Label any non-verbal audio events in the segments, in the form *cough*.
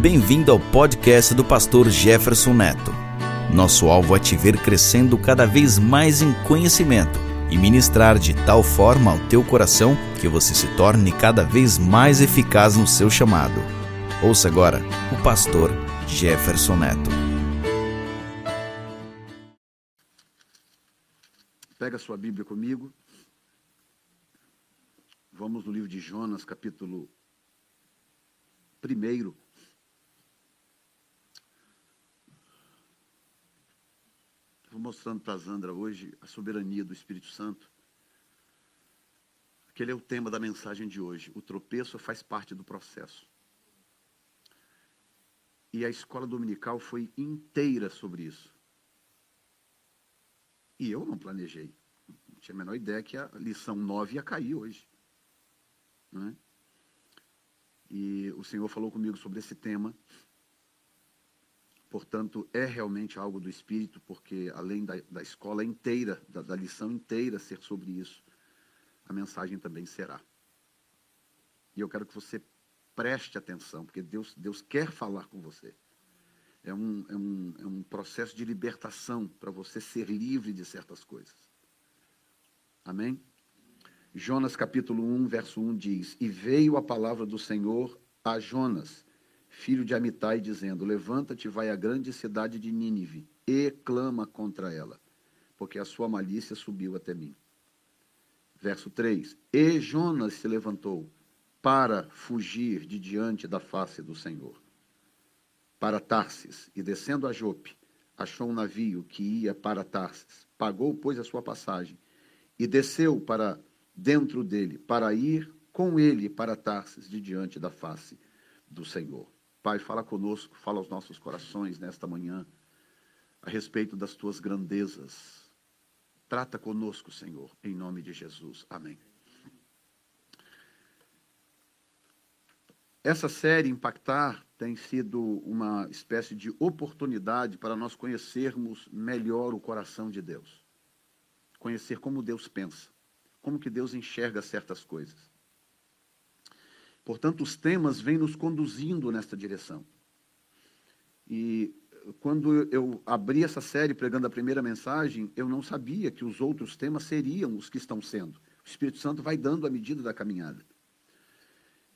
Bem-vindo ao podcast do pastor Jefferson Neto. Nosso alvo é te ver crescendo cada vez mais em conhecimento e ministrar de tal forma ao teu coração que você se torne cada vez mais eficaz no seu chamado. Ouça agora o pastor Jefferson Neto. Pega sua Bíblia comigo. Vamos no livro de Jonas, capítulo 1. Mostrando para a Zandra hoje a soberania do Espírito Santo. Aquele é o tema da mensagem de hoje. O tropeço faz parte do processo. E a escola dominical foi inteira sobre isso. E eu não planejei. Não tinha a menor ideia que a lição 9 ia cair hoje. Né? E o Senhor falou comigo sobre esse tema. Portanto, é realmente algo do Espírito, porque além da, da escola inteira, da, da lição inteira ser sobre isso, a mensagem também será. E eu quero que você preste atenção, porque Deus, Deus quer falar com você. É um, é, um, é um processo de libertação para você ser livre de certas coisas. Amém? Jonas capítulo 1, verso 1 diz: E veio a palavra do Senhor a Jonas, filho de Amitai, dizendo: Levanta-te, vai à grande cidade de Nínive e clama contra ela, porque a sua malícia subiu até mim. Verso 3: E Jonas se levantou para fugir de diante da face do Senhor, para Tarsis, e descendo a Jope, achou um navio que ia para Tarsis. Pagou, pois, a sua passagem e desceu para dentro dele, para ir com ele para Tarsis, de diante da face do Senhor. Pai, fala conosco, fala aos nossos corações nesta manhã, a respeito das tuas grandezas. Trata conosco, Senhor, em nome de Jesus. Amém. Essa série Impactar tem sido uma espécie de oportunidade para nós conhecermos melhor o coração de Deus. Conhecer como Deus pensa como que Deus enxerga certas coisas. Portanto, os temas vêm nos conduzindo nesta direção. E quando eu abri essa série pregando a primeira mensagem, eu não sabia que os outros temas seriam os que estão sendo. O Espírito Santo vai dando a medida da caminhada.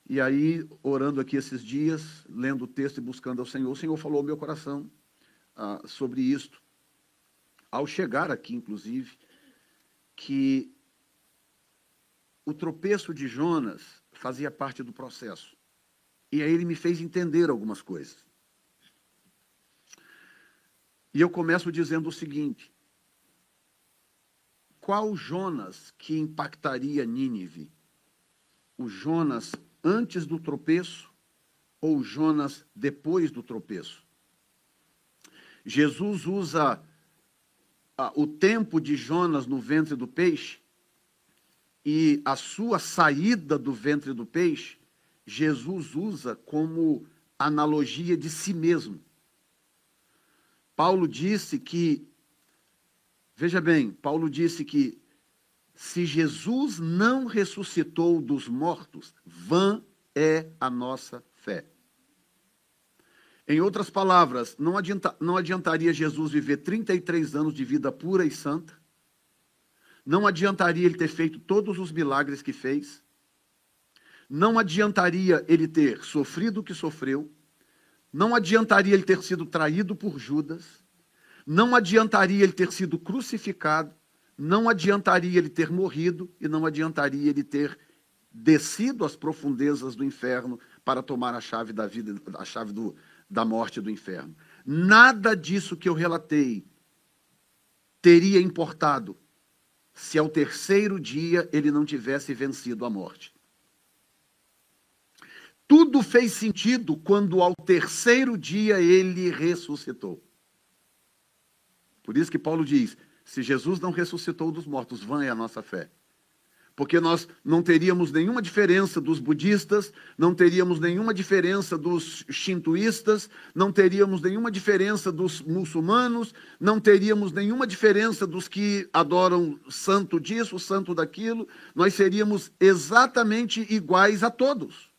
E aí, orando aqui esses dias, lendo o texto e buscando ao Senhor, o Senhor falou ao meu coração ah, sobre isto. Ao chegar aqui, inclusive, que o tropeço de Jonas fazia parte do processo. E aí ele me fez entender algumas coisas. E eu começo dizendo o seguinte: qual Jonas que impactaria Nínive? O Jonas antes do tropeço ou Jonas depois do tropeço? Jesus usa ah, o tempo de Jonas no ventre do peixe e a sua saída do ventre do peixe, Jesus usa como analogia de si mesmo. Paulo disse que, veja bem, Paulo disse que se Jesus não ressuscitou dos mortos, vã é a nossa fé. Em outras palavras, não, adianta, não adiantaria Jesus viver 33 anos de vida pura e santa, não adiantaria ele ter feito todos os milagres que fez. Não adiantaria ele ter sofrido o que sofreu. Não adiantaria ele ter sido traído por Judas. Não adiantaria ele ter sido crucificado. Não adiantaria ele ter morrido. E não adiantaria ele ter descido às profundezas do inferno para tomar a chave da vida, a chave do, da morte do inferno. Nada disso que eu relatei teria importado se ao terceiro dia ele não tivesse vencido a morte. Tudo fez sentido quando ao terceiro dia ele ressuscitou. Por isso que Paulo diz: se Jesus não ressuscitou dos mortos, vã é a nossa fé porque nós não teríamos nenhuma diferença dos budistas, não teríamos nenhuma diferença dos shintoístas, não teríamos nenhuma diferença dos muçulmanos, não teríamos nenhuma diferença dos que adoram santo disso, santo daquilo, nós seríamos exatamente iguais a todos.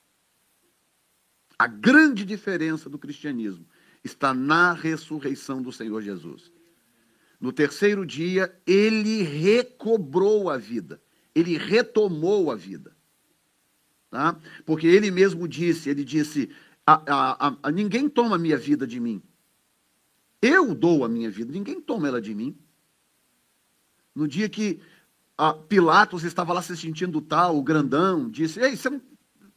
A grande diferença do cristianismo está na ressurreição do Senhor Jesus. No terceiro dia, ele recobrou a vida, ele retomou a vida. Tá? Porque ele mesmo disse: ele disse, a, a, a, ninguém toma a minha vida de mim. Eu dou a minha vida, ninguém toma ela de mim. No dia que Pilatos estava lá se sentindo tal, o grandão, disse: Ei, você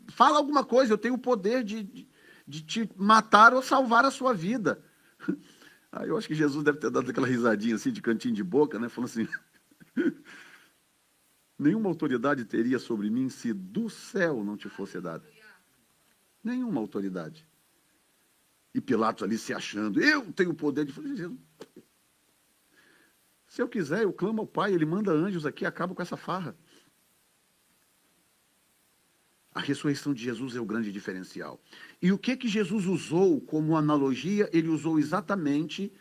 fala alguma coisa, eu tenho o poder de, de, de te matar ou salvar a sua vida. *laughs* Aí eu acho que Jesus deve ter dado aquela risadinha assim, de cantinho de boca, né? Falando assim: *laughs* Nenhuma autoridade teria sobre mim se do céu não te fosse dada. Nenhuma autoridade. E Pilatos ali se achando, eu tenho o poder de fazer. Se eu quiser, eu clamo ao Pai, ele manda anjos aqui, acaba com essa farra. A ressurreição de Jesus é o grande diferencial. E o que que Jesus usou como analogia? Ele usou exatamente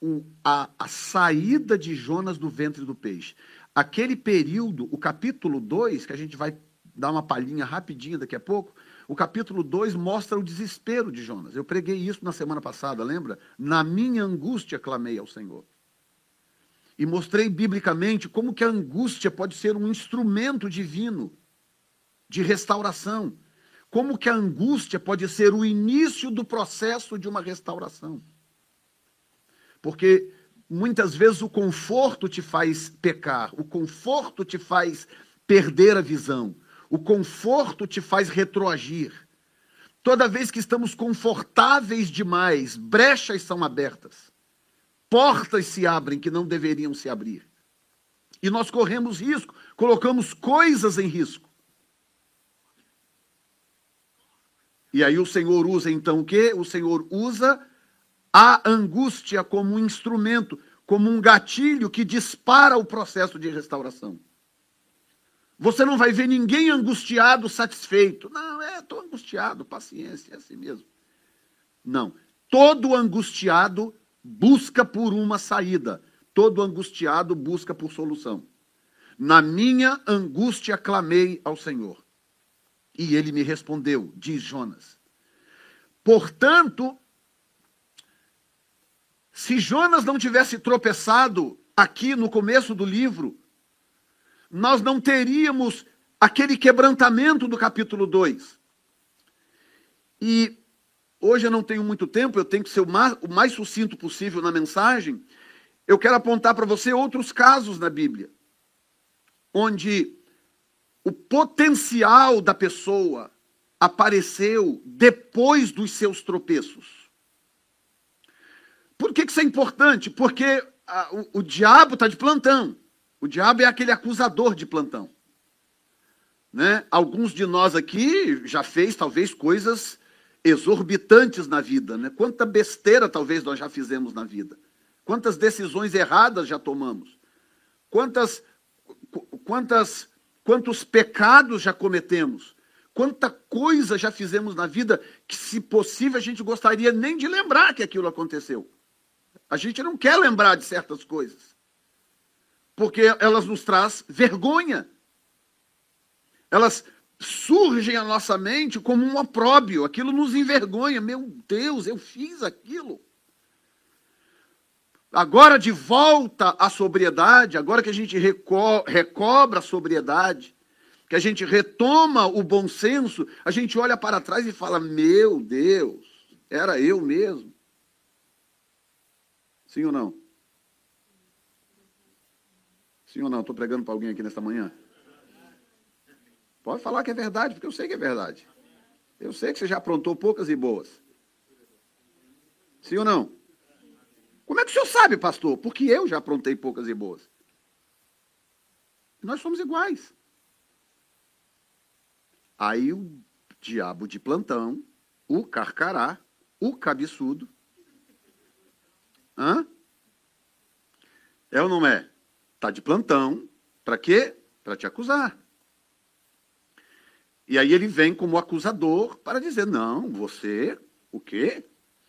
o, a, a saída de Jonas do ventre do peixe. Aquele período, o capítulo 2, que a gente vai dar uma palhinha rapidinha daqui a pouco, o capítulo 2 mostra o desespero de Jonas. Eu preguei isso na semana passada, lembra? Na minha angústia clamei ao Senhor. E mostrei biblicamente como que a angústia pode ser um instrumento divino de restauração. Como que a angústia pode ser o início do processo de uma restauração. Porque muitas vezes o conforto te faz pecar, o conforto te faz perder a visão. O conforto te faz retroagir. Toda vez que estamos confortáveis demais, brechas são abertas. Portas se abrem que não deveriam se abrir. E nós corremos risco, colocamos coisas em risco. E aí o Senhor usa então o quê? O Senhor usa a angústia como um instrumento, como um gatilho que dispara o processo de restauração. Você não vai ver ninguém angustiado, satisfeito. Não, é, estou angustiado, paciência, é assim mesmo. Não. Todo angustiado busca por uma saída. Todo angustiado busca por solução. Na minha angústia clamei ao Senhor. E ele me respondeu, diz Jonas. Portanto, se Jonas não tivesse tropeçado aqui no começo do livro, nós não teríamos aquele quebrantamento do capítulo 2. E hoje eu não tenho muito tempo, eu tenho que ser o mais, o mais sucinto possível na mensagem. Eu quero apontar para você outros casos na Bíblia, onde o potencial da pessoa apareceu depois dos seus tropeços. Por que, que isso é importante? Porque a, o, o diabo está de plantão. O diabo é aquele acusador de plantão. Né? Alguns de nós aqui já fez talvez coisas exorbitantes na vida, né? Quanta besteira talvez nós já fizemos na vida. Quantas decisões erradas já tomamos. Quantas quantas quantos pecados já cometemos. Quanta coisa já fizemos na vida que se possível a gente gostaria nem de lembrar que aquilo aconteceu. A gente não quer lembrar de certas coisas porque elas nos traz vergonha. Elas surgem à nossa mente como um opróbio, aquilo nos envergonha. Meu Deus, eu fiz aquilo. Agora, de volta à sobriedade, agora que a gente reco recobra a sobriedade, que a gente retoma o bom senso, a gente olha para trás e fala: Meu Deus, era eu mesmo. Sim ou não? Sim ou não? Estou pregando para alguém aqui nesta manhã? Pode falar que é verdade, porque eu sei que é verdade. Eu sei que você já aprontou poucas e boas. Sim ou não? Como é que o senhor sabe, pastor? Porque eu já aprontei poucas e boas. Nós somos iguais. Aí o diabo de plantão, o carcará, o cabeçudo. Hã? É ou não é? Está de plantão. Para quê? Para te acusar. E aí ele vem como acusador para dizer: não, você, o quê?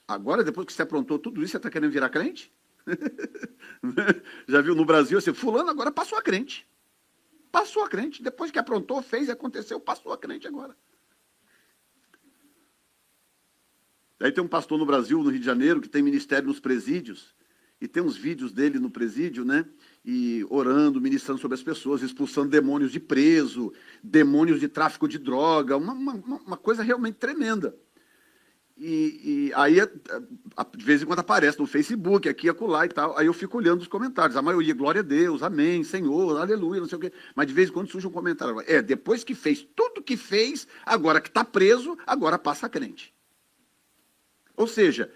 Agora, depois que você aprontou tudo isso, você está querendo virar crente? *laughs* Já viu no Brasil assim, fulano agora passou a crente. Passou a crente. Depois que aprontou, fez e aconteceu, passou a crente agora. Aí tem um pastor no Brasil, no Rio de Janeiro, que tem ministério nos presídios, e tem uns vídeos dele no presídio, né? E orando, ministrando sobre as pessoas, expulsando demônios de preso, demônios de tráfico de droga, uma, uma, uma coisa realmente tremenda. E, e, aí, de vez em quando aparece no Facebook, aqui, acolá e tal. Aí eu fico olhando os comentários. A maioria, glória a Deus, amém, Senhor, aleluia, não sei o quê. Mas de vez em quando surge um comentário. É, depois que fez tudo que fez, agora que está preso, agora passa crente. Ou seja,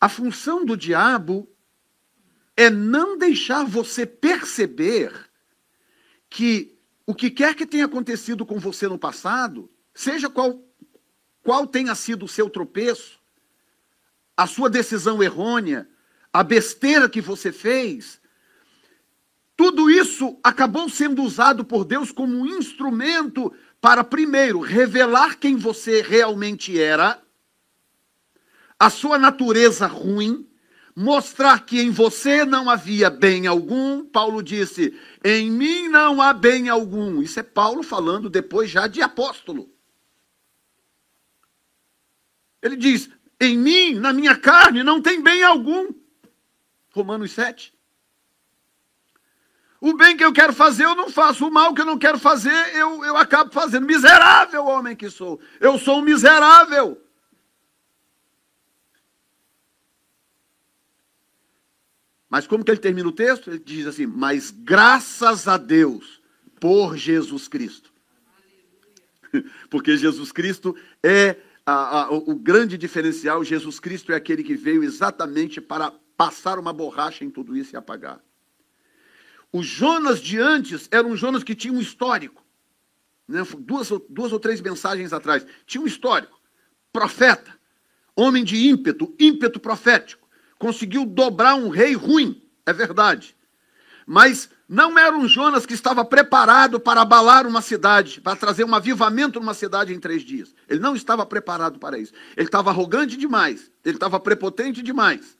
a função do diabo é não deixar você perceber que o que quer que tenha acontecido com você no passado, seja qual, qual tenha sido o seu tropeço, a sua decisão errônea, a besteira que você fez, tudo isso acabou sendo usado por Deus como um instrumento para, primeiro, revelar quem você realmente era a sua natureza ruim, mostrar que em você não havia bem algum. Paulo disse: Em mim não há bem algum. Isso é Paulo falando depois já de apóstolo. Ele diz: Em mim, na minha carne, não tem bem algum. Romanos 7. O bem que eu quero fazer, eu não faço. O mal que eu não quero fazer, eu, eu acabo fazendo. Miserável homem que sou. Eu sou um miserável. Mas como que ele termina o texto? Ele diz assim: Mas graças a Deus por Jesus Cristo. *laughs* Porque Jesus Cristo é a, a, o grande diferencial. Jesus Cristo é aquele que veio exatamente para passar uma borracha em tudo isso e apagar. Os Jonas de antes eram Jonas que tinham um histórico. Né? Duas, duas ou três mensagens atrás. Tinha um histórico. Profeta. Homem de ímpeto, ímpeto profético conseguiu dobrar um rei ruim, é verdade. Mas não era um Jonas que estava preparado para abalar uma cidade, para trazer um avivamento numa cidade em três dias. Ele não estava preparado para isso. Ele estava arrogante demais, ele estava prepotente demais.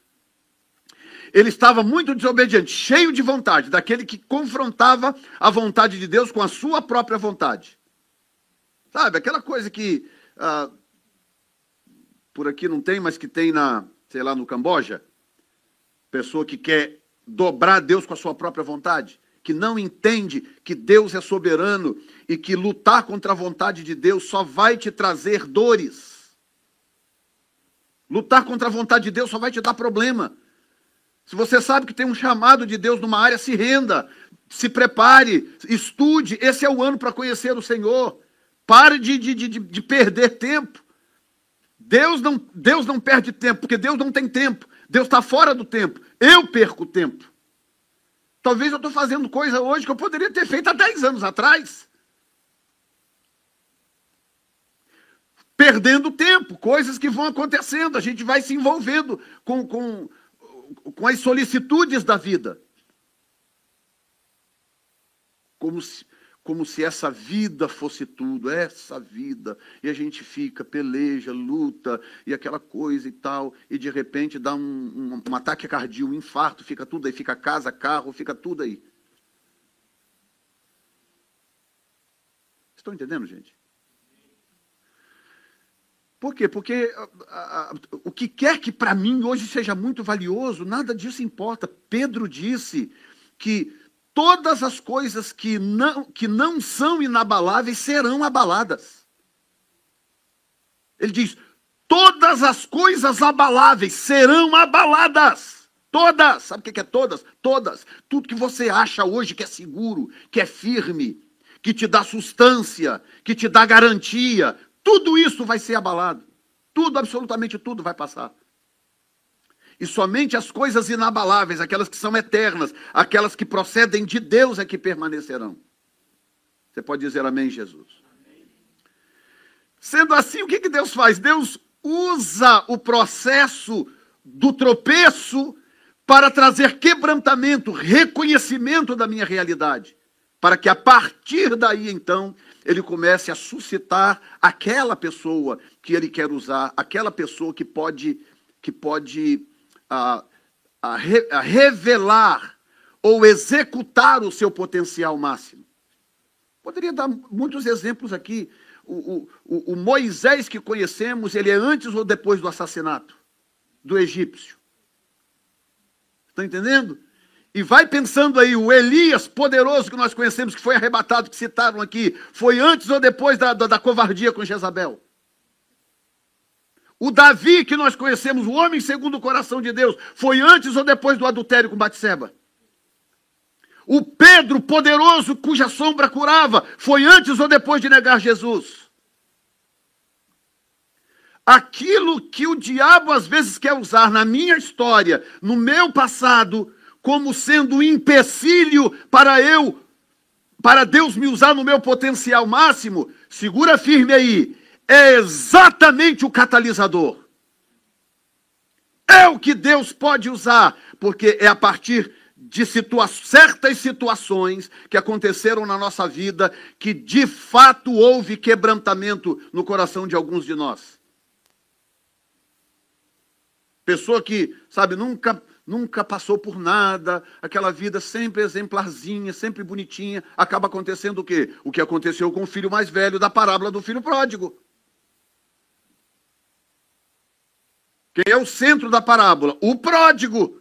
Ele estava muito desobediente, cheio de vontade, daquele que confrontava a vontade de Deus com a sua própria vontade. Sabe, aquela coisa que ah, por aqui não tem, mas que tem na, sei lá, no Camboja pessoa que quer dobrar Deus com a sua própria vontade, que não entende que Deus é soberano e que lutar contra a vontade de Deus só vai te trazer dores. Lutar contra a vontade de Deus só vai te dar problema. Se você sabe que tem um chamado de Deus numa área, se renda, se prepare, estude. Esse é o ano para conhecer o Senhor. Pare de, de, de, de perder tempo. Deus não, Deus não perde tempo, porque Deus não tem tempo. Deus está fora do tempo. Eu perco o tempo. Talvez eu estou fazendo coisa hoje que eu poderia ter feito há 10 anos atrás. Perdendo tempo, coisas que vão acontecendo, a gente vai se envolvendo com, com, com as solicitudes da vida. Como se, como se essa vida fosse tudo, essa vida, e a gente fica, peleja, luta, e aquela coisa e tal, e de repente dá um, um, um ataque cardíaco, um infarto, fica tudo aí, fica casa, carro, fica tudo aí. Estão entendendo, gente? Por quê? Porque a, a, o que quer que para mim hoje seja muito valioso, nada disso importa. Pedro disse que todas as coisas que não, que não são inabaláveis serão abaladas. Ele diz: todas as coisas abaláveis serão abaladas. Todas. Sabe o que é todas? Todas. Tudo que você acha hoje que é seguro, que é firme, que te dá sustância, que te dá garantia, tudo isso vai ser abalado. Tudo, absolutamente tudo vai passar. E somente as coisas inabaláveis, aquelas que são eternas, aquelas que procedem de Deus é que permanecerão. Você pode dizer amém, Jesus? Sendo assim, o que, que Deus faz? Deus usa o processo do tropeço para trazer quebrantamento, reconhecimento da minha realidade, para que a partir daí então ele comece a suscitar aquela pessoa que ele quer usar, aquela pessoa que pode que pode a, a, re, a revelar ou executar o seu potencial máximo. Poderia dar muitos exemplos aqui. o, o, o Moisés que conhecemos, ele é antes ou depois do assassinato do egípcio? Está entendendo? E vai pensando aí, o Elias poderoso que nós conhecemos, que foi arrebatado, que citaram aqui, foi antes ou depois da, da, da covardia com Jezabel? O Davi que nós conhecemos, o homem segundo o coração de Deus, foi antes ou depois do adultério com Batseba? O Pedro poderoso cuja sombra curava, foi antes ou depois de negar Jesus? Aquilo que o diabo às vezes quer usar na minha história, no meu passado, como sendo um empecilho para eu, para Deus me usar no meu potencial máximo, segura firme aí, é exatamente o catalisador. É o que Deus pode usar, porque é a partir de situa certas situações que aconteceram na nossa vida que de fato houve quebrantamento no coração de alguns de nós. Pessoa que, sabe, nunca nunca passou por nada, aquela vida sempre exemplarzinha, sempre bonitinha, acaba acontecendo o quê? O que aconteceu com o filho mais velho da parábola do filho pródigo. Quem é o centro da parábola? O pródigo.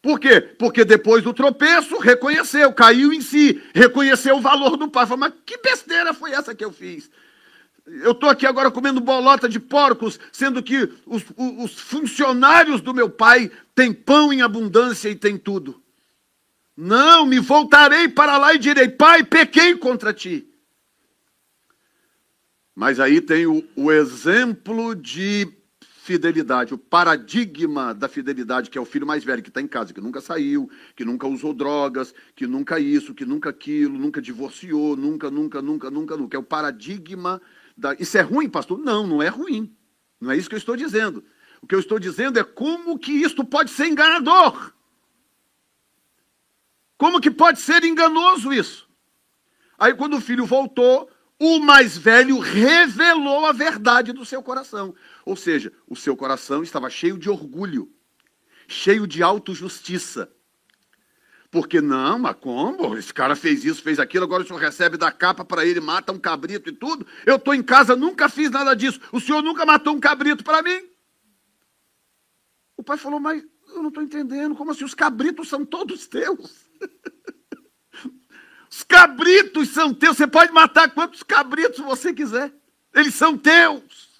Por quê? Porque depois do tropeço, reconheceu, caiu em si, reconheceu o valor do pai. Falou, mas que besteira foi essa que eu fiz? Eu estou aqui agora comendo bolota de porcos, sendo que os, os, funcionários do meu pai têm pão em abundância e têm tudo. Não, me voltarei para lá e direi: Pai, pequei contra ti. Mas aí tem o, o exemplo de fidelidade, o paradigma da fidelidade, que é o filho mais velho que está em casa, que nunca saiu, que nunca usou drogas, que nunca isso, que nunca aquilo, nunca divorciou, nunca, nunca, nunca, nunca, nunca. É o paradigma da... Isso é ruim, pastor? Não, não é ruim. Não é isso que eu estou dizendo. O que eu estou dizendo é como que isto pode ser enganador. Como que pode ser enganoso isso? Aí, quando o filho voltou, o mais velho revelou a verdade do seu coração. Ou seja, o seu coração estava cheio de orgulho, cheio de autojustiça. Porque não, mas como? Esse cara fez isso, fez aquilo, agora o senhor recebe da capa para ele, mata um cabrito e tudo. Eu estou em casa, nunca fiz nada disso. O senhor nunca matou um cabrito para mim? O pai falou, mas eu não estou entendendo. Como assim? Os cabritos são todos teus. *laughs* Os cabritos são teus. Você pode matar quantos cabritos você quiser. Eles são teus.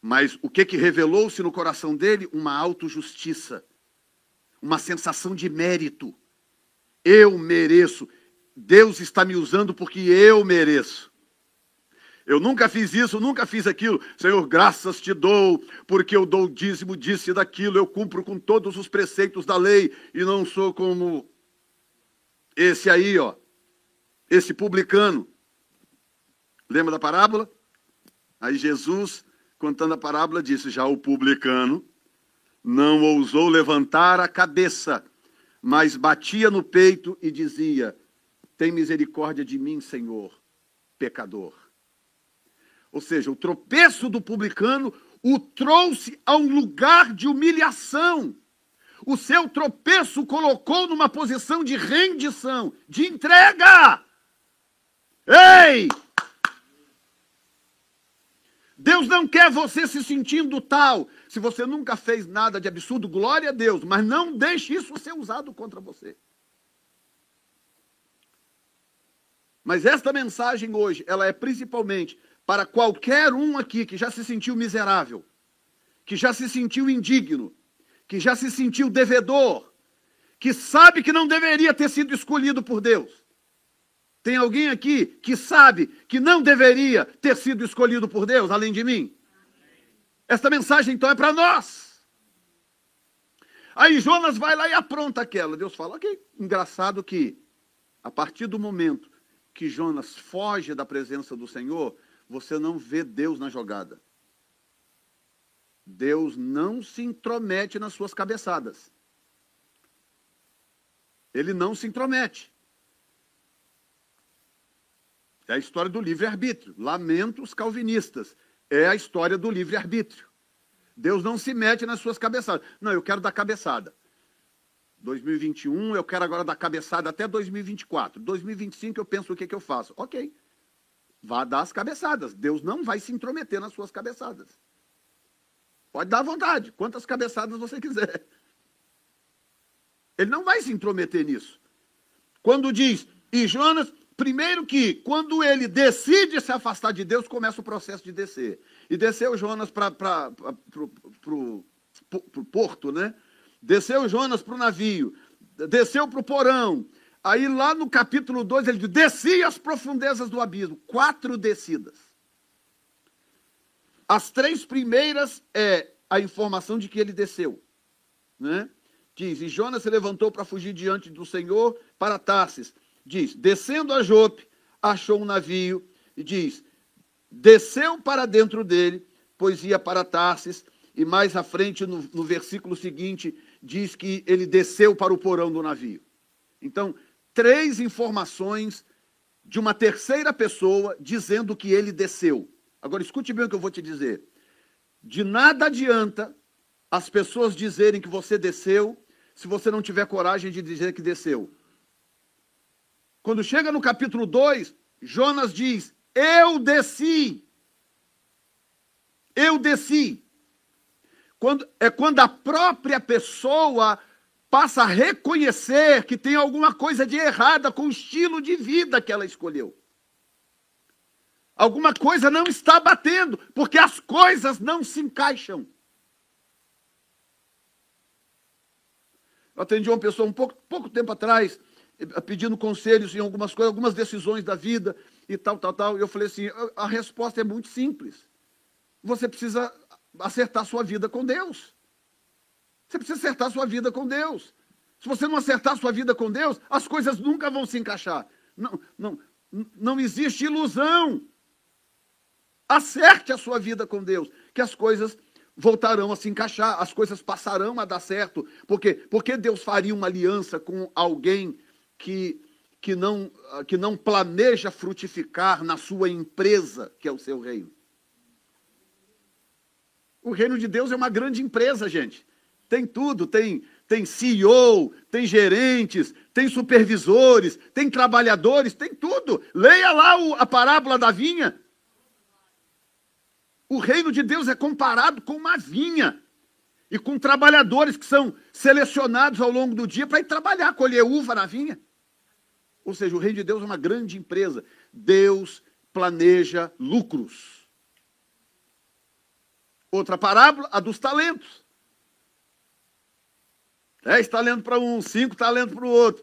Mas o que, que revelou-se no coração dele? Uma autojustiça uma sensação de mérito. Eu mereço. Deus está me usando porque eu mereço. Eu nunca fiz isso, nunca fiz aquilo. Senhor, graças te dou, porque eu dou o dízimo disso e daquilo. Eu cumpro com todos os preceitos da lei e não sou como esse aí, ó. Esse publicano. Lembra da parábola? Aí Jesus, contando a parábola, disse: Já o publicano não ousou levantar a cabeça, mas batia no peito e dizia: Tem misericórdia de mim, Senhor, pecador. Ou seja, o tropeço do publicano o trouxe a um lugar de humilhação. O seu tropeço colocou numa posição de rendição, de entrega. Ei! Deus não quer você se sentindo tal. Se você nunca fez nada de absurdo, glória a Deus, mas não deixe isso ser usado contra você. Mas esta mensagem hoje, ela é principalmente para qualquer um aqui que já se sentiu miserável, que já se sentiu indigno, que já se sentiu devedor, que sabe que não deveria ter sido escolhido por Deus. Tem alguém aqui que sabe que não deveria ter sido escolhido por Deus, além de mim? Esta mensagem então é para nós. Aí Jonas vai lá e apronta aquela. Deus fala: ok, engraçado que a partir do momento que Jonas foge da presença do Senhor, você não vê Deus na jogada. Deus não se intromete nas suas cabeçadas. Ele não se intromete. É a história do livre-arbítrio. Lamento os calvinistas. É a história do livre-arbítrio. Deus não se mete nas suas cabeçadas. Não, eu quero dar cabeçada. 2021, eu quero agora dar cabeçada até 2024. 2025 eu penso o que, que eu faço. Ok, vá dar as cabeçadas. Deus não vai se intrometer nas suas cabeçadas. Pode dar à vontade, quantas cabeçadas você quiser. Ele não vai se intrometer nisso. Quando diz, e Jonas, primeiro que quando ele decide se afastar de Deus, começa o processo de descer. E desceu Jonas para o porto, né? Desceu Jonas para o navio, desceu para o porão. Aí lá no capítulo 2 ele diz: descia as profundezas do abismo. Quatro descidas. As três primeiras é a informação de que ele desceu. Né? Diz: E Jonas se levantou para fugir diante do Senhor para Tarsis. Diz: Descendo a Jope, achou um navio. E diz: Desceu para dentro dele, pois ia para Tarsis. E mais à frente, no, no versículo seguinte, diz que ele desceu para o porão do navio. Então, três informações de uma terceira pessoa dizendo que ele desceu. Agora, escute bem o que eu vou te dizer. De nada adianta as pessoas dizerem que você desceu se você não tiver coragem de dizer que desceu. Quando chega no capítulo 2, Jonas diz: Eu desci. Eu desci. Quando, é quando a própria pessoa passa a reconhecer que tem alguma coisa de errada com o estilo de vida que ela escolheu. Alguma coisa não está batendo, porque as coisas não se encaixam. Eu atendi uma pessoa um pouco, pouco tempo atrás, eh, pedindo conselhos em algumas coisas, algumas decisões da vida e tal, tal, tal. E eu falei assim: a resposta é muito simples. Você precisa acertar sua vida com Deus. Você precisa acertar sua vida com Deus. Se você não acertar sua vida com Deus, as coisas nunca vão se encaixar. Não, não, não existe ilusão. Acerte a sua vida com Deus, que as coisas voltarão a se encaixar, as coisas passarão a dar certo. Por quê? Porque Deus faria uma aliança com alguém que, que, não, que não planeja frutificar na sua empresa, que é o seu reino. O reino de Deus é uma grande empresa, gente. Tem tudo, tem, tem CEO, tem gerentes, tem supervisores, tem trabalhadores, tem tudo. Leia lá o, a parábola da vinha. O reino de Deus é comparado com uma vinha e com trabalhadores que são selecionados ao longo do dia para ir trabalhar, colher uva na vinha. Ou seja, o reino de Deus é uma grande empresa. Deus planeja lucros. Outra parábola, a dos talentos. Dez talentos para um, cinco talentos para o outro,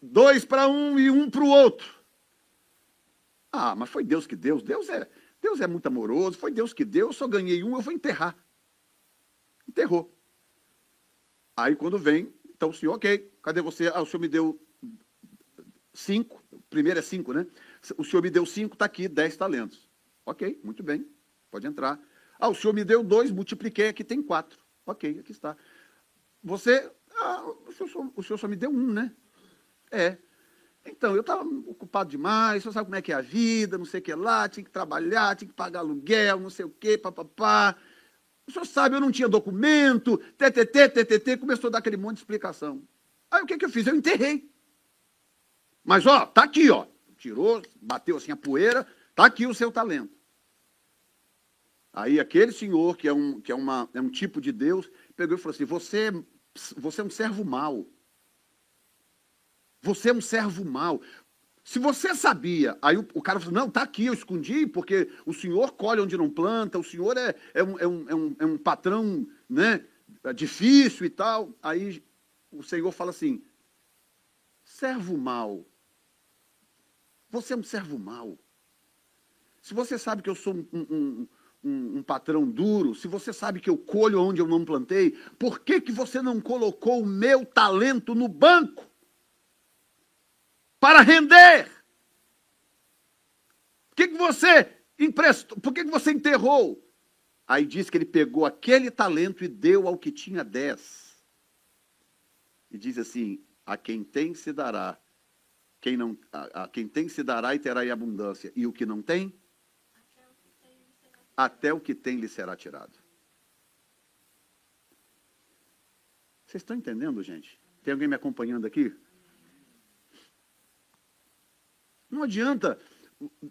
dois para um e um para o outro. Ah, mas foi Deus que deu. Deus é, Deus é muito amoroso, foi Deus que deu, eu só ganhei um, eu vou enterrar. Enterrou. Aí quando vem, então o senhor, ok, cadê você? Ah, o senhor me deu cinco, primeiro é cinco, né? O senhor me deu cinco, está aqui, dez talentos. Ok, muito bem, pode entrar. Ah, o senhor me deu dois, multipliquei, aqui tem quatro. Ok, aqui está. Você, ah, o senhor, só, o senhor só me deu um, né? É. Então, eu estava ocupado demais, senhor sabe como é que é a vida, não sei o que lá, tinha que trabalhar, tinha que pagar aluguel, não sei o que, papapá. O senhor sabe, eu não tinha documento, ttt, ttt, começou a dar aquele monte de explicação. Aí o que, que eu fiz? Eu enterrei. Mas, ó, tá aqui, ó. Tirou, bateu assim a poeira, tá aqui o seu talento. Aí aquele senhor, que é um, que é uma, é um tipo de Deus, pegou e falou assim: você, você é um servo mau. Você é um servo mau. Se você sabia, aí o, o cara falou: não, está aqui, eu escondi, porque o senhor colhe onde não planta, o senhor é, é, um, é, um, é, um, é um patrão né, difícil e tal. Aí o Senhor fala assim: servo mau. Você é um servo mau. Se você sabe que eu sou um, um, um, um, patrão duro, se você sabe que eu colho onde eu não plantei, por que, que você não colocou o meu talento no banco? Para render? Por que, que você emprestou? Por que, que você enterrou? Aí diz que ele pegou aquele talento e deu ao que tinha dez. E diz assim: a quem tem se dará, quem não, a, a quem tem se dará e terá em abundância, e o que não tem, até o que tem lhe será tirado. Vocês estão entendendo, gente? Tem alguém me acompanhando aqui? Não adianta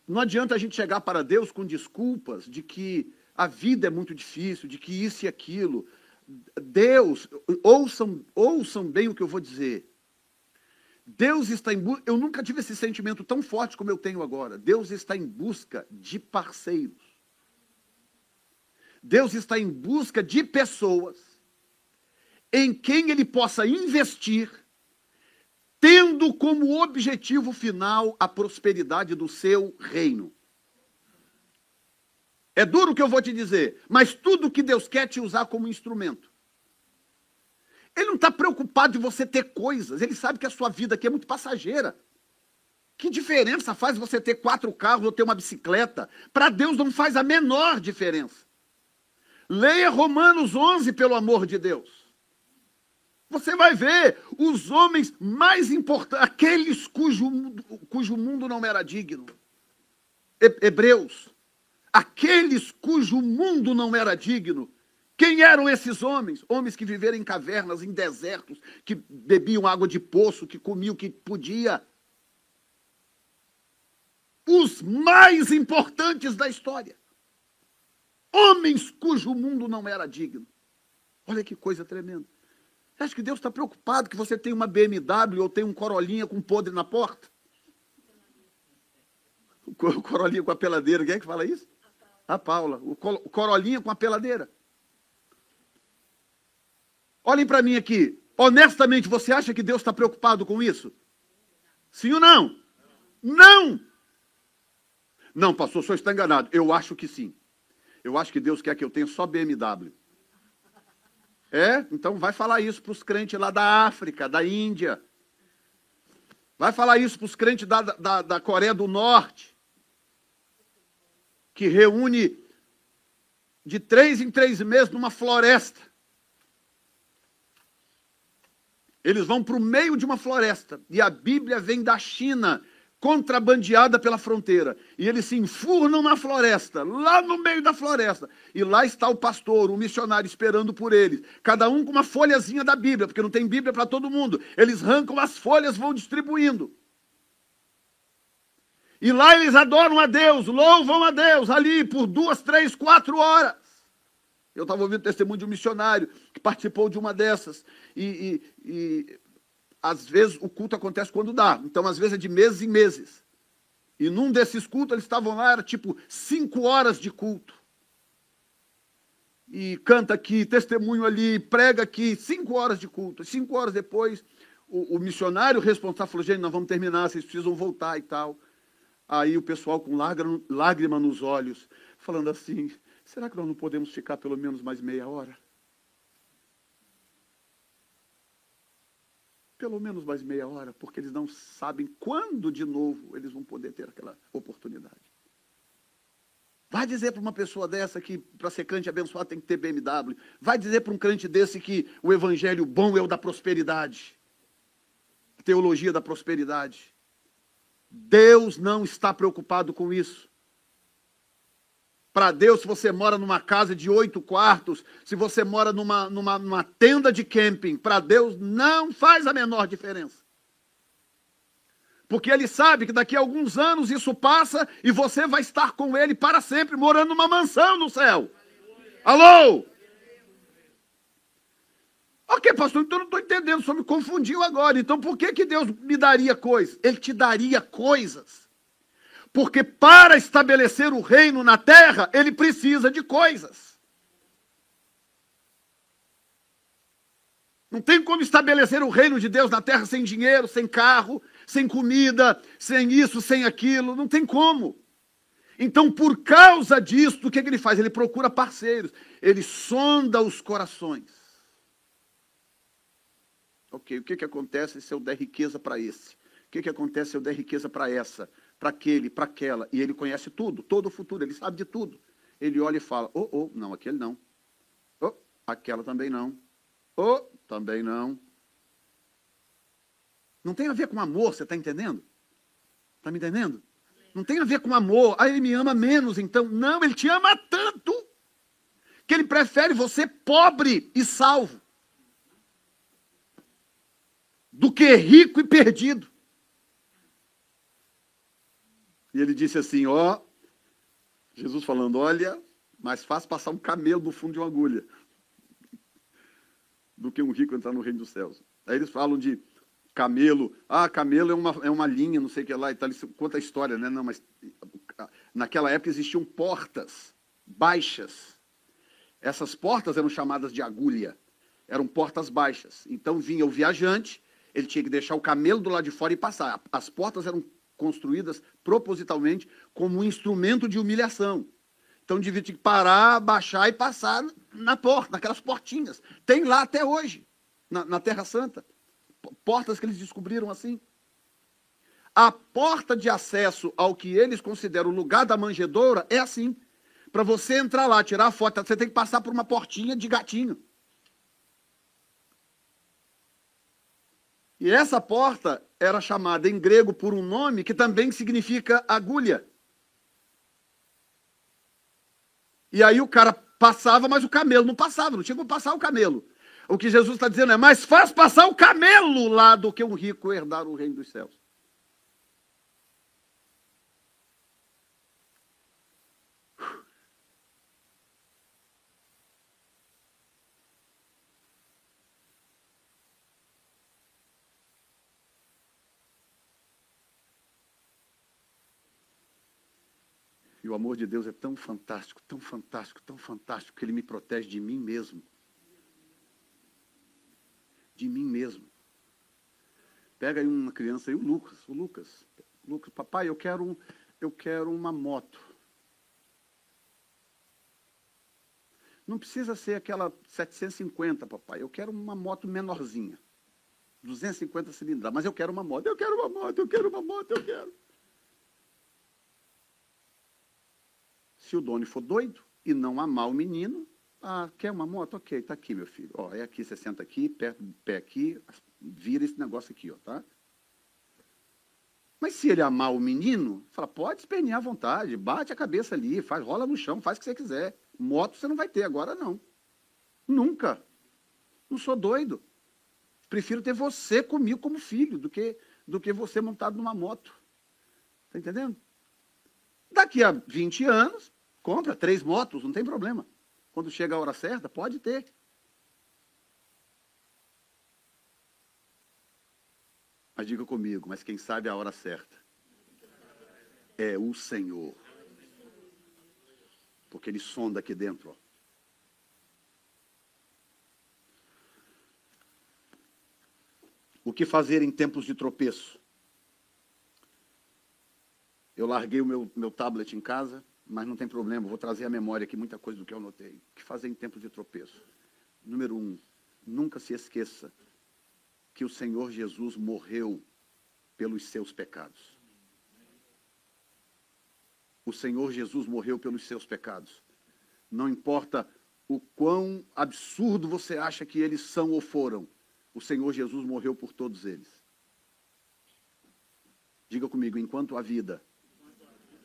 não adianta a gente chegar para Deus com desculpas de que a vida é muito difícil, de que isso e aquilo. Deus, ouçam, ouçam bem o que eu vou dizer. Deus está em busca. Eu nunca tive esse sentimento tão forte como eu tenho agora. Deus está em busca de parceiros. Deus está em busca de pessoas em quem ele possa investir, tendo como objetivo final a prosperidade do seu reino. É duro o que eu vou te dizer, mas tudo que Deus quer te usar como instrumento. Ele não está preocupado de você ter coisas, ele sabe que a sua vida aqui é muito passageira. Que diferença faz você ter quatro carros ou ter uma bicicleta? Para Deus não faz a menor diferença. Leia Romanos 11, pelo amor de Deus. Você vai ver os homens mais importantes, aqueles cujo, cujo mundo não era digno. Hebreus. Aqueles cujo mundo não era digno. Quem eram esses homens? Homens que viveram em cavernas, em desertos, que bebiam água de poço, que comiam o que podia. Os mais importantes da história. Homens cujo mundo não era digno. Olha que coisa tremenda. Você acha que Deus está preocupado que você tem uma BMW ou tem um Corolinha com podre na porta? O Corolinha com a peladeira, quem é que fala isso? A Paula. O Corolinha com a peladeira. Olhem para mim aqui. Honestamente, você acha que Deus está preocupado com isso? Sim ou não? Não! Não, pastor, o senhor está enganado. Eu acho que sim. Eu acho que Deus quer que eu tenha só BMW. É? Então vai falar isso para os crentes lá da África, da Índia. Vai falar isso para os crentes da, da, da Coreia do Norte. Que reúne de três em três meses numa floresta. Eles vão para o meio de uma floresta. E a Bíblia vem da China contrabandeada pela fronteira. E eles se enfurnam na floresta, lá no meio da floresta. E lá está o pastor, o missionário, esperando por eles. Cada um com uma folhazinha da Bíblia, porque não tem Bíblia para todo mundo. Eles arrancam as folhas, vão distribuindo. E lá eles adoram a Deus, louvam a Deus, ali por duas, três, quatro horas. Eu estava ouvindo o testemunho de um missionário que participou de uma dessas. E, e, e às vezes o culto acontece quando dá. Então, às vezes é de meses em meses. E num desses cultos, eles estavam lá, era tipo cinco horas de culto. E canta aqui, testemunho ali, prega aqui, cinco horas de culto. Cinco horas depois, o, o missionário responsável falou: gente, nós vamos terminar, vocês precisam voltar e tal. Aí o pessoal com lágrima, lágrima nos olhos, falando assim: será que nós não podemos ficar pelo menos mais meia hora? Pelo menos mais meia hora, porque eles não sabem quando de novo eles vão poder ter aquela oportunidade. Vai dizer para uma pessoa dessa que para ser crente abençoado tem que ter BMW. Vai dizer para um crente desse que o evangelho bom é o da prosperidade. Teologia da prosperidade. Deus não está preocupado com isso. Para Deus, se você mora numa casa de oito quartos, se você mora numa, numa, numa tenda de camping, para Deus não faz a menor diferença. Porque Ele sabe que daqui a alguns anos isso passa e você vai estar com Ele para sempre, morando numa mansão no céu. Alô? Ok, pastor, então eu não estou entendendo, só me confundiu agora. Então por que, que Deus me daria coisas? Ele te daria coisas porque para estabelecer o reino na terra, ele precisa de coisas. Não tem como estabelecer o reino de Deus na terra sem dinheiro, sem carro, sem comida, sem isso, sem aquilo. Não tem como. Então, por causa disso, o que, ele faz? Ele procura parceiros. Ele sonda os corações. Ok, o que, que acontece se eu der riqueza para esse? O que, que acontece se eu der riqueza para essa? Para aquele, para aquela, e ele conhece tudo, todo o futuro, ele sabe de tudo. Ele olha e fala: oh, oh, não, aquele não. Oh, aquela também não. Oh, também não. Não tem a ver com amor, você está entendendo? Está me entendendo? Não tem a ver com amor. Ah, ele me ama menos, então. Não, ele te ama tanto que ele prefere você pobre e salvo do que rico e perdido. E ele disse assim: Ó, Jesus falando, olha, mais fácil passar um camelo no fundo de uma agulha do que um rico entrar no reino dos céus. Aí eles falam de camelo. Ah, camelo é uma, é uma linha, não sei o que lá e tal. Conta a história, né? Não, mas naquela época existiam portas baixas. Essas portas eram chamadas de agulha. Eram portas baixas. Então vinha o viajante, ele tinha que deixar o camelo do lado de fora e passar. As portas eram construídas propositalmente como um instrumento de humilhação. Então devia ter que parar, baixar e passar na porta, naquelas portinhas. Tem lá até hoje, na, na Terra Santa. Portas que eles descobriram assim. A porta de acesso ao que eles consideram o lugar da manjedoura é assim. Para você entrar lá, tirar a foto, você tem que passar por uma portinha de gatinho. E essa porta era chamada em grego por um nome que também significa agulha. E aí o cara passava, mas o camelo não passava, não tinha como passar o camelo. O que Jesus está dizendo é: mais fácil passar o camelo lá do que um rico herdar o reino dos céus. O amor de Deus é tão fantástico, tão fantástico, tão fantástico, que ele me protege de mim mesmo. De mim mesmo. Pega aí uma criança aí, o Lucas, o Lucas. Lucas, papai, eu quero, um, eu quero uma moto. Não precisa ser aquela 750, papai. Eu quero uma moto menorzinha. 250 cilindradas. Mas eu quero uma moto. Eu quero uma moto, eu quero uma moto, eu quero. Se o dono for doido e não amar o menino, ah, quer uma moto? Ok, está aqui, meu filho. Ó, é aqui, você senta aqui, pé, pé aqui, vira esse negócio aqui, ó, tá? Mas se ele amar o menino, fala, pode espernear à vontade, bate a cabeça ali, faz, rola no chão, faz o que você quiser. Moto você não vai ter, agora não. Nunca. Não sou doido. Prefiro ter você comigo como filho do que, do que você montado numa moto. Está entendendo? Daqui a 20 anos, Compra três motos, não tem problema. Quando chega a hora certa, pode ter. Mas diga comigo, mas quem sabe a hora certa é o Senhor. Porque ele sonda aqui dentro. Ó. O que fazer em tempos de tropeço? Eu larguei o meu, meu tablet em casa, mas não tem problema, vou trazer à memória aqui muita coisa do que eu notei. O que fazer em tempos de tropeço? Número um, nunca se esqueça que o Senhor Jesus morreu pelos seus pecados. O Senhor Jesus morreu pelos seus pecados. Não importa o quão absurdo você acha que eles são ou foram, o Senhor Jesus morreu por todos eles. Diga comigo, enquanto há vida,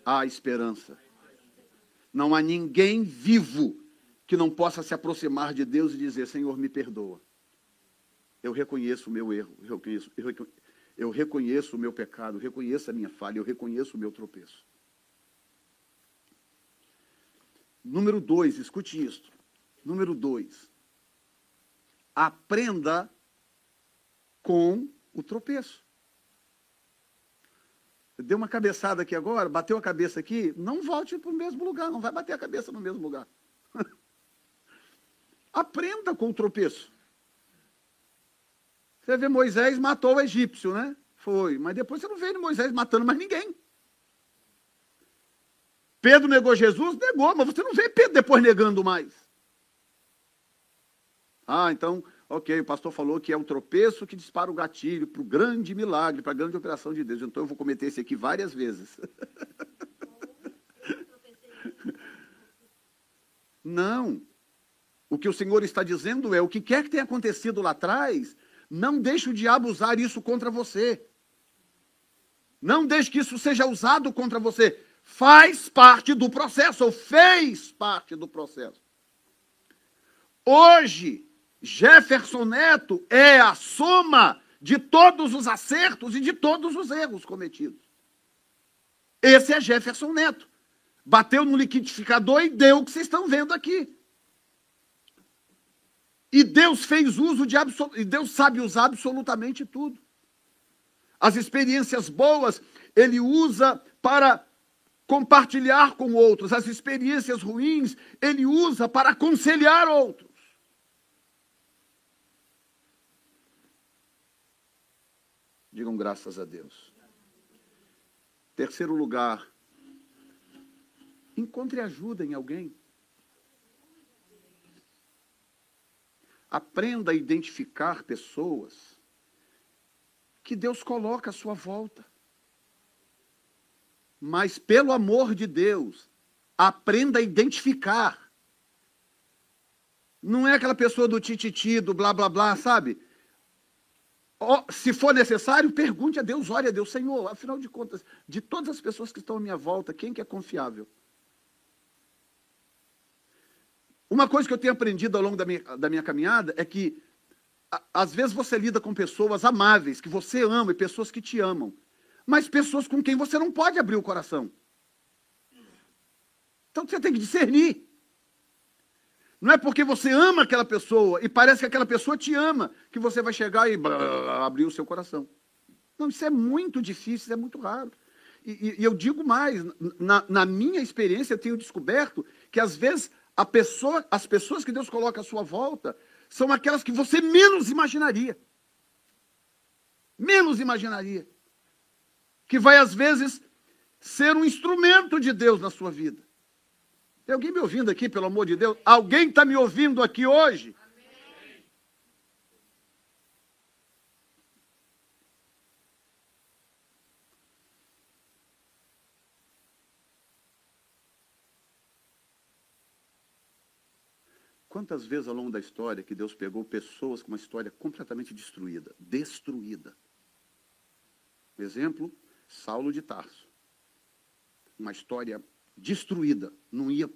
há esperança. Não há ninguém vivo que não possa se aproximar de Deus e dizer: Senhor, me perdoa. Eu reconheço o meu erro, eu reconheço, eu reconheço, eu reconheço o meu pecado, reconheço a minha falha, eu reconheço o meu tropeço. Número dois, escute isto. Número dois, aprenda com o tropeço. Deu uma cabeçada aqui agora, bateu a cabeça aqui, não volte para o mesmo lugar, não vai bater a cabeça no mesmo lugar. *laughs* Aprenda com o tropeço. Você vê Moisés matou o egípcio, né? Foi, mas depois você não vê Moisés matando mais ninguém. Pedro negou Jesus? Negou, mas você não vê Pedro depois negando mais. Ah, então Ok, o pastor falou que é um tropeço que dispara o gatilho para o grande milagre, para a grande operação de Deus. Então eu vou cometer esse aqui várias vezes. *laughs* Não. O que o Senhor está dizendo é: o que quer que tenha acontecido lá atrás, não deixe o diabo usar isso contra você. Não deixe que isso seja usado contra você. Faz parte do processo, ou fez parte do processo. Hoje, Jefferson Neto é a soma de todos os acertos e de todos os erros cometidos. Esse é Jefferson Neto. Bateu no liquidificador e deu o que vocês estão vendo aqui. E Deus fez uso de e Deus sabe usar absolutamente tudo. As experiências boas, ele usa para compartilhar com outros. As experiências ruins, ele usa para aconselhar outros. Digam graças a Deus. Terceiro lugar, encontre ajuda em alguém. Aprenda a identificar pessoas que Deus coloca à sua volta. Mas, pelo amor de Deus, aprenda a identificar. Não é aquela pessoa do tititi, do blá blá blá, sabe? Se for necessário, pergunte a Deus, ore a Deus, Senhor, afinal de contas, de todas as pessoas que estão à minha volta, quem que é confiável? Uma coisa que eu tenho aprendido ao longo da minha, da minha caminhada é que, a, às vezes, você lida com pessoas amáveis, que você ama, e pessoas que te amam, mas pessoas com quem você não pode abrir o coração. Então você tem que discernir. Não é porque você ama aquela pessoa e parece que aquela pessoa te ama que você vai chegar e blá, abrir o seu coração. Não, isso é muito difícil, isso é muito raro. E, e, eu digo mais, na, na minha experiência, eu tenho descoberto que às vezes pessoa, as pessoas que Deus coloca à sua volta são aquelas que você menos imaginaria. Menos imaginaria. Que vai, às vezes, ser um instrumento de Deus na sua vida. Tem alguém me ouvindo aqui, pelo amor de Deus? Alguém está me ouvindo aqui hoje? Quantas vezes ao longo da história que Deus pegou pessoas com uma história completamente destruída, destruída. Exemplo, Saulo de Tarso. Uma história destruída, não ia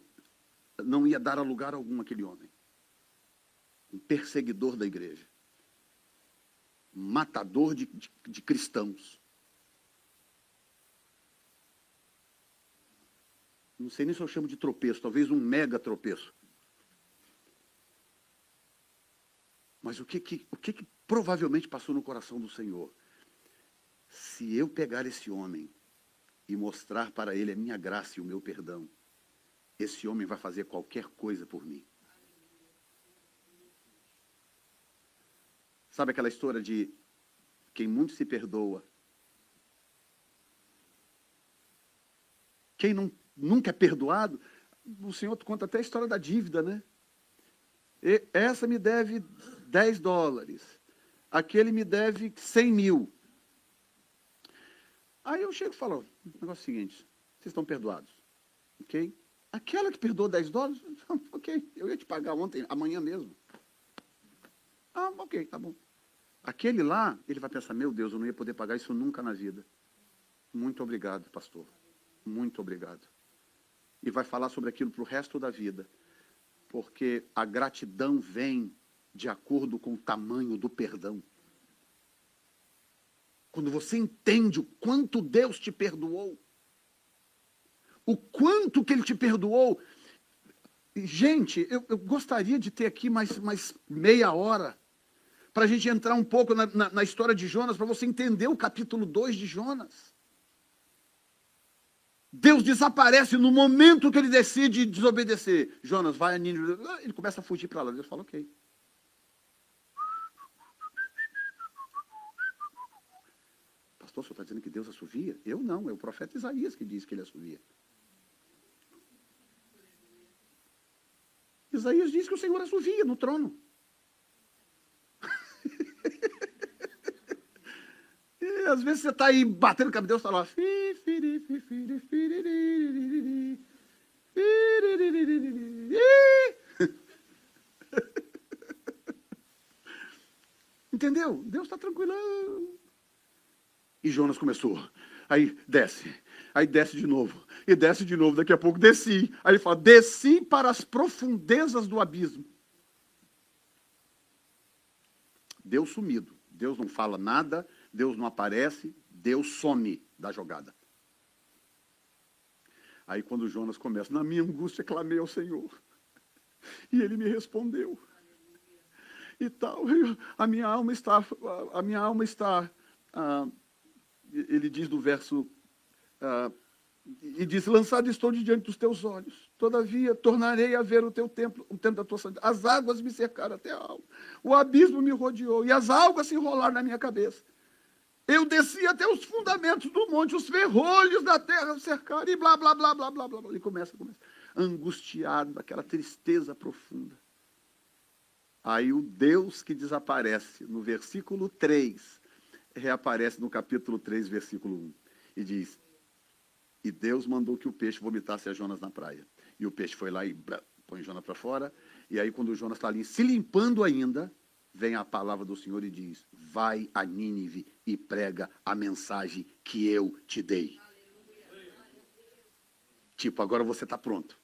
não ia dar a lugar algum aquele homem. Um perseguidor da igreja. Um matador de, de, de cristãos. Não sei nem se eu chamo de tropeço, talvez um mega tropeço. Mas o que, que, o que, que provavelmente passou no coração do Senhor? Se eu pegar esse homem e mostrar para ele a minha graça e o meu perdão, esse homem vai fazer qualquer coisa por mim. Sabe aquela história de quem muito se perdoa? Quem não, nunca é perdoado? O Senhor conta até a história da dívida, né? E essa me deve 10 dólares. Aquele me deve 100 mil. Aí eu chego e falo, negócio é seguinte, vocês estão perdoados, ok? Aquela que perdoou 10 dólares, *laughs* ok, eu ia te pagar ontem, amanhã mesmo. Ah, ok, tá bom. Aquele lá, ele vai pensar, meu Deus, eu não ia poder pagar isso nunca na vida. Muito obrigado, pastor. Muito obrigado. E vai falar sobre aquilo para o resto da vida. Porque a gratidão vem de acordo com o tamanho do perdão. Quando você entende o quanto Deus te perdoou, o quanto que Ele te perdoou. Gente, eu, eu gostaria de ter aqui mais, mais meia hora para a gente entrar um pouco na, na, na história de Jonas, para você entender o capítulo 2 de Jonas. Deus desaparece no momento que ele decide desobedecer. Jonas vai a Nínive, ele começa a fugir para lá. Deus fala, ok. Pastor, o senhor está dizendo que Deus assovia? Eu não, é o profeta Isaías que diz que ele assovia. Isaías diz que o Senhor assovia no trono. *laughs* e às vezes você está aí batendo com Deus está lá. Entendeu? Deus está tranquilão. E Jonas começou. Aí desce. Aí desce de novo. E desce de novo. Daqui a pouco desci. Aí ele fala: desci para as profundezas do abismo. Deus sumido. Deus não fala nada. Deus não aparece. Deus some da jogada. Aí quando Jonas começa, na minha angústia clamei ao Senhor. E ele me respondeu. E tal, a minha alma está, a minha alma está, ah, ele diz do verso, ah, e diz, lançado estou diante dos teus olhos. Todavia, tornarei a ver o teu templo, o templo da tua santidade. As águas me cercaram até a alma. O abismo me rodeou e as águas se enrolaram na minha cabeça. Eu desci até os fundamentos do monte, os ferrolhos da terra cercaram, e blá, blá, blá, blá, blá, blá. Ele começa, começa, angustiado, aquela tristeza profunda. Aí o Deus que desaparece no versículo 3, reaparece no capítulo 3, versículo 1, e diz: E Deus mandou que o peixe vomitasse a Jonas na praia. E o peixe foi lá e blá, põe Jonas para fora. E aí, quando o Jonas está ali se limpando ainda, vem a palavra do Senhor e diz: Vai a Nínive e prega a mensagem que eu te dei. Tipo, agora você está pronto.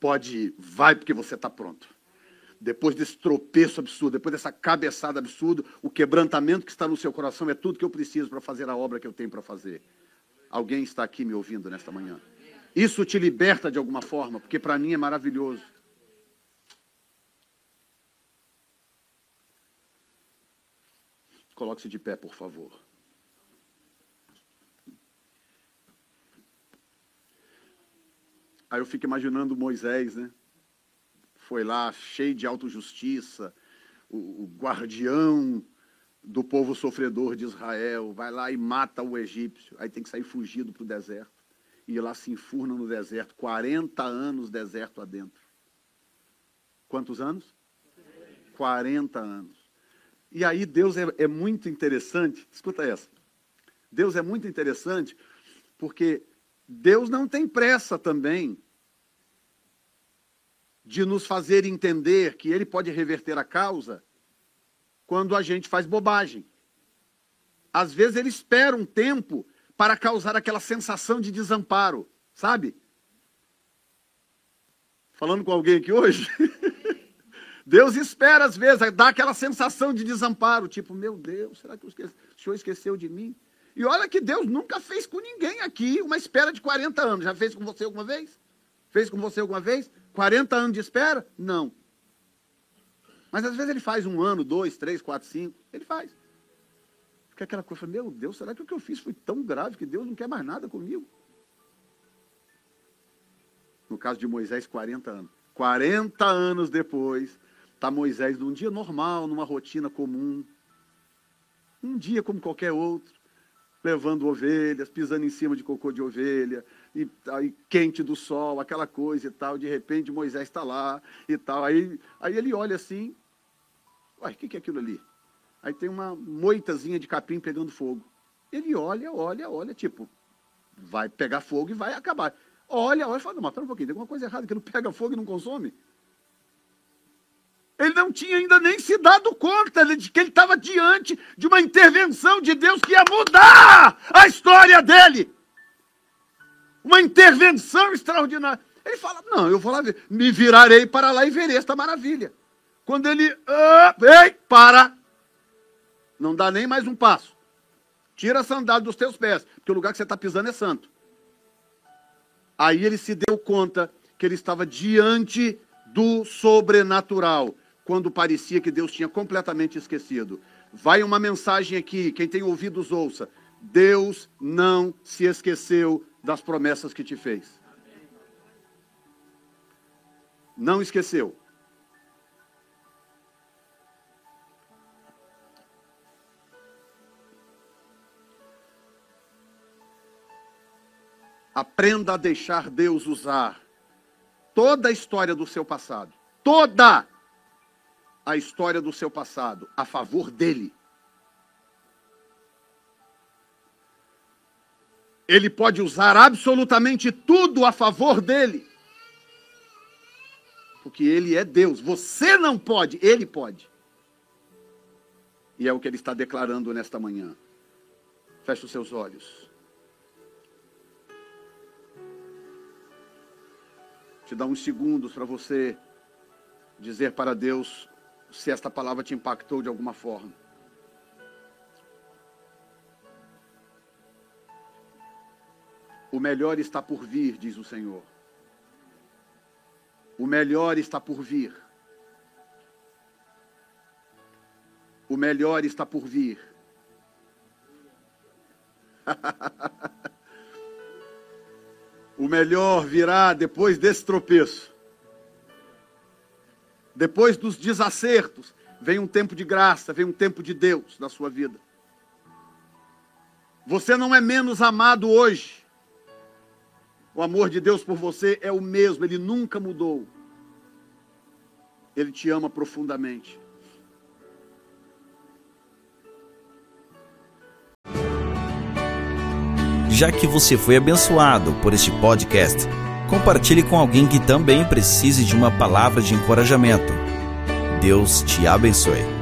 Pode ir, vai porque você está pronto. Depois desse tropeço absurdo, depois dessa cabeçada absurda, o quebrantamento que está no seu coração é tudo que eu preciso para fazer a obra que eu tenho para fazer. Alguém está aqui me ouvindo nesta manhã? Isso te liberta de alguma forma, porque para mim é maravilhoso. Coloque-se de pé, por favor. Aí eu fico imaginando Moisés, né? Foi lá cheio de autojustiça, o, o guardião do povo sofredor de Israel, vai lá e mata o egípcio, aí tem que sair fugido para o deserto. E lá se enfurna no deserto, 40 anos deserto adentro. Quantos anos? 40 anos. E aí Deus é, é muito interessante, escuta essa. Deus é muito interessante porque Deus não tem pressa também de nos fazer entender que Ele pode reverter a causa quando a gente faz bobagem. Às vezes Ele espera um tempo para causar aquela sensação de desamparo, sabe? Falando com alguém aqui hoje? *laughs* Deus espera, às vezes, dar aquela sensação de desamparo, tipo, meu Deus, será que o Senhor esqueceu de mim? E olha que Deus nunca fez com ninguém aqui uma espera de 40 anos. Já fez com você alguma vez? Fez com você alguma vez? 40 anos de espera? Não. Mas às vezes ele faz um ano, dois, três, quatro, cinco. Ele faz. Fica aquela coisa, meu Deus, será que o que eu fiz foi tão grave que Deus não quer mais nada comigo? No caso de Moisés, 40 anos. 40 anos depois, Está Moisés num dia normal, numa rotina comum. Um dia como qualquer outro, levando ovelhas, pisando em cima de cocô de ovelha, e aí quente do sol, aquela coisa e tal. De repente Moisés está lá e tal. Aí, aí ele olha assim, uai, o que, que é aquilo ali? Aí tem uma moitazinha de capim pegando fogo. Ele olha, olha, olha, tipo, vai pegar fogo e vai acabar. Olha, olha fala, não, mas pera um pouquinho, tem alguma coisa errada, que não pega fogo e não consome. Ele não tinha ainda nem se dado conta de que ele estava diante de uma intervenção de Deus que ia mudar a história dele. Uma intervenção extraordinária. Ele fala: Não, eu vou lá ver. Me virarei para lá e verei esta maravilha. Quando ele. Ah, ei, para! Não dá nem mais um passo. Tira a sandália dos teus pés, porque o lugar que você está pisando é santo. Aí ele se deu conta que ele estava diante do sobrenatural quando parecia que Deus tinha completamente esquecido. Vai uma mensagem aqui, quem tem ouvidos ouça. Deus não se esqueceu das promessas que te fez. Não esqueceu. Aprenda a deixar Deus usar toda a história do seu passado. Toda! a história do seu passado a favor dele. Ele pode usar absolutamente tudo a favor dele. Porque ele é Deus. Você não pode, ele pode. E é o que ele está declarando nesta manhã. Feche os seus olhos. Te dá uns segundos para você dizer para Deus se esta palavra te impactou de alguma forma. O melhor está por vir, diz o Senhor. O melhor está por vir. O melhor está por vir. *laughs* o melhor virá depois desse tropeço. Depois dos desacertos, vem um tempo de graça, vem um tempo de Deus na sua vida. Você não é menos amado hoje. O amor de Deus por você é o mesmo, ele nunca mudou. Ele te ama profundamente. Já que você foi abençoado por este podcast, compartilhe com alguém que também precise de uma palavra de encorajamento. Deus te abençoe.